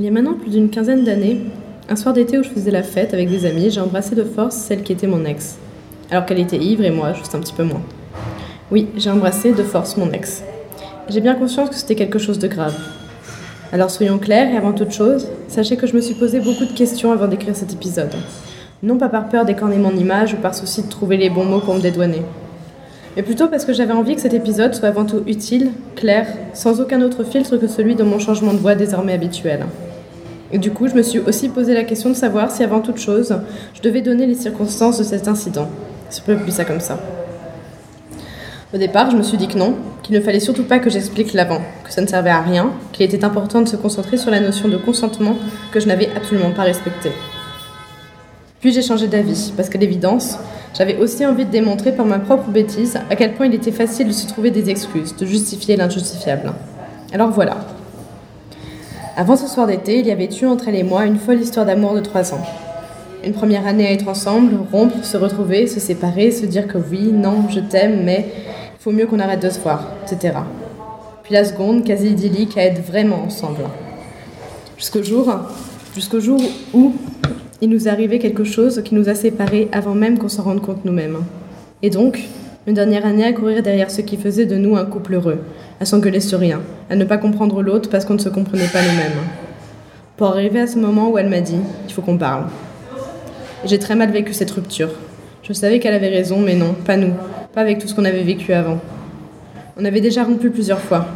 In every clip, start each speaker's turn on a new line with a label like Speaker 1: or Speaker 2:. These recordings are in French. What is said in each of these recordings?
Speaker 1: Il y a maintenant plus d'une quinzaine d'années, un soir d'été où je faisais la fête avec des amis, j'ai embrassé de force celle qui était mon ex. Alors qu'elle était ivre et moi, juste un petit peu moins. Oui, j'ai embrassé de force mon ex. J'ai bien conscience que c'était quelque chose de grave. Alors soyons clairs et avant toute chose, sachez que je me suis posé beaucoup de questions avant d'écrire cet épisode. Non pas par peur d'écorner mon image ou par souci de trouver les bons mots pour me dédouaner. Mais plutôt parce que j'avais envie que cet épisode soit avant tout utile, clair, sans aucun autre filtre que celui de mon changement de voix désormais habituel. Et du coup, je me suis aussi posé la question de savoir si avant toute chose, je devais donner les circonstances de cet incident. Si on peut appeler ça comme ça. Au départ, je me suis dit que non, qu'il ne fallait surtout pas que j'explique l'avant, que ça ne servait à rien, qu'il était important de se concentrer sur la notion de consentement que je n'avais absolument pas respectée. Puis j'ai changé d'avis, parce qu'à l'évidence, j'avais aussi envie de démontrer par ma propre bêtise à quel point il était facile de se trouver des excuses, de justifier l'injustifiable. Alors voilà. Avant ce soir d'été, il y avait eu entre elle et moi une folle histoire d'amour de trois ans. Une première année à être ensemble, rompre, se retrouver, se séparer, se dire que oui, non, je t'aime, mais il faut mieux qu'on arrête de se voir, etc. Puis la seconde, quasi idyllique, à être vraiment ensemble. Jusqu'au jour, jusqu'au jour où il nous est arrivé quelque chose qui nous a séparés avant même qu'on s'en rende compte nous-mêmes. Et donc, une dernière année à courir derrière ce qui faisait de nous un couple heureux, à s'engueuler sur rien, à ne pas comprendre l'autre parce qu'on ne se comprenait pas nous-mêmes. Pour arriver à ce moment où elle m'a dit il faut qu'on parle. J'ai très mal vécu cette rupture. Je savais qu'elle avait raison, mais non, pas nous, pas avec tout ce qu'on avait vécu avant. On avait déjà rompu plusieurs fois.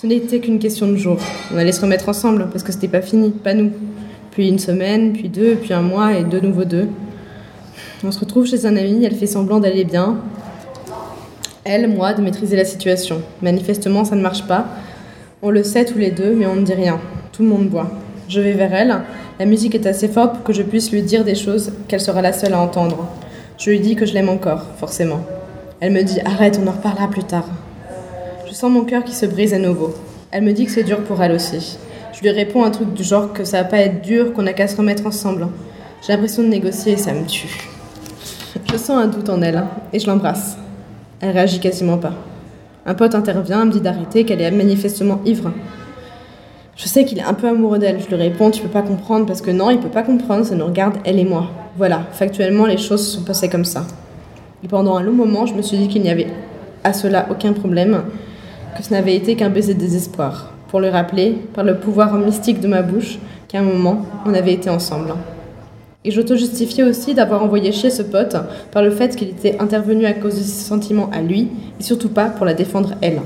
Speaker 1: Ce n'était qu'une question de jours. On allait se remettre ensemble parce que c'était pas fini, pas nous. Puis une semaine, puis deux, puis un mois et de nouveau deux. On se retrouve chez un ami, elle fait semblant d'aller bien. Elle, moi, de maîtriser la situation. Manifestement, ça ne marche pas. On le sait tous les deux, mais on ne dit rien. Tout le monde boit. Je vais vers elle. La musique est assez forte pour que je puisse lui dire des choses qu'elle sera la seule à entendre. Je lui dis que je l'aime encore, forcément. Elle me dit Arrête, on en reparlera plus tard. Je sens mon cœur qui se brise à nouveau. Elle me dit que c'est dur pour elle aussi. Je lui réponds un truc du genre que ça va pas être dur, qu'on a qu'à se remettre ensemble. J'ai l'impression de négocier et ça me tue. Je sens un doute en elle et je l'embrasse. Elle réagit quasiment pas. Un pote intervient, me dit d'arrêter, qu'elle est manifestement ivre. Je sais qu'il est un peu amoureux d'elle. Je lui réponds, tu peux pas comprendre, parce que non, il peut pas comprendre, ça nous regarde, elle et moi. Voilà, factuellement, les choses se sont passées comme ça. Et pendant un long moment, je me suis dit qu'il n'y avait à cela aucun problème, que ce n'avait été qu'un baiser de désespoir pour le rappeler, par le pouvoir mystique de ma bouche, qu'à un moment, on avait été ensemble. Et j'auto-justifiais aussi d'avoir envoyé chier ce pote par le fait qu'il était intervenu à cause de ses sentiments à lui, et surtout pas pour la défendre elle.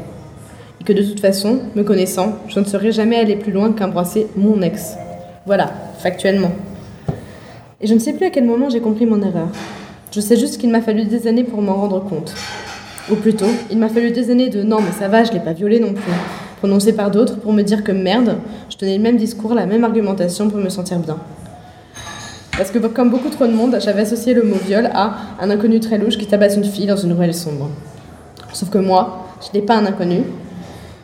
Speaker 1: Et que de toute façon, me connaissant, je ne serais jamais allé plus loin qu'embrasser mon ex. Voilà, factuellement. Et je ne sais plus à quel moment j'ai compris mon erreur. Je sais juste qu'il m'a fallu des années pour m'en rendre compte. Ou plutôt, il m'a fallu des années de non mais ça va, je l'ai pas violé non plus prononcé par d'autres pour me dire que merde, je tenais le même discours, la même argumentation pour me sentir bien. Parce que comme beaucoup trop de monde, j'avais associé le mot viol à un inconnu très louche qui tabasse une fille dans une ruelle sombre. Sauf que moi, je n'étais pas un inconnu,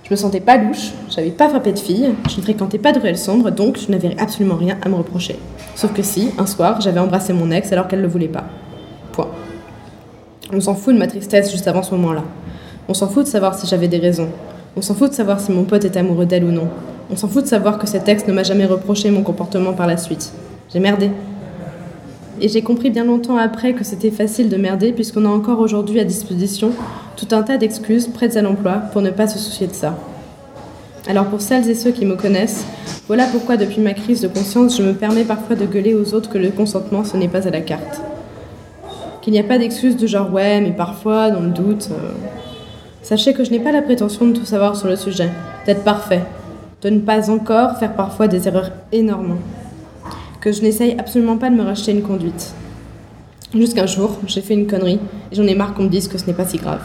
Speaker 1: je me sentais pas louche, j'avais pas frappé de fille, je ne fréquentais pas de ruelle sombre, donc je n'avais absolument rien à me reprocher. Sauf que si, un soir, j'avais embrassé mon ex alors qu'elle ne le voulait pas. Point. On s'en fout de ma tristesse juste avant ce moment-là. On s'en fout de savoir si j'avais des raisons. On s'en fout de savoir si mon pote est amoureux d'elle ou non. On s'en fout de savoir que cet ex ne m'a jamais reproché mon comportement par la suite. J'ai merdé. Et j'ai compris bien longtemps après que c'était facile de merder puisqu'on a encore aujourd'hui à disposition tout un tas d'excuses prêtes à l'emploi pour ne pas se soucier de ça. Alors pour celles et ceux qui me connaissent, voilà pourquoi depuis ma crise de conscience, je me permets parfois de gueuler aux autres que le consentement ce n'est pas à la carte. Qu'il n'y a pas d'excuses de genre ouais mais parfois dans le doute. Euh, Sachez que je n'ai pas la prétention de tout savoir sur le sujet, d'être parfait, de ne pas encore faire parfois des erreurs énormes, que je n'essaye absolument pas de me racheter une conduite. Jusqu'un jour, j'ai fait une connerie et j'en ai marre qu'on me dise que ce n'est pas si grave.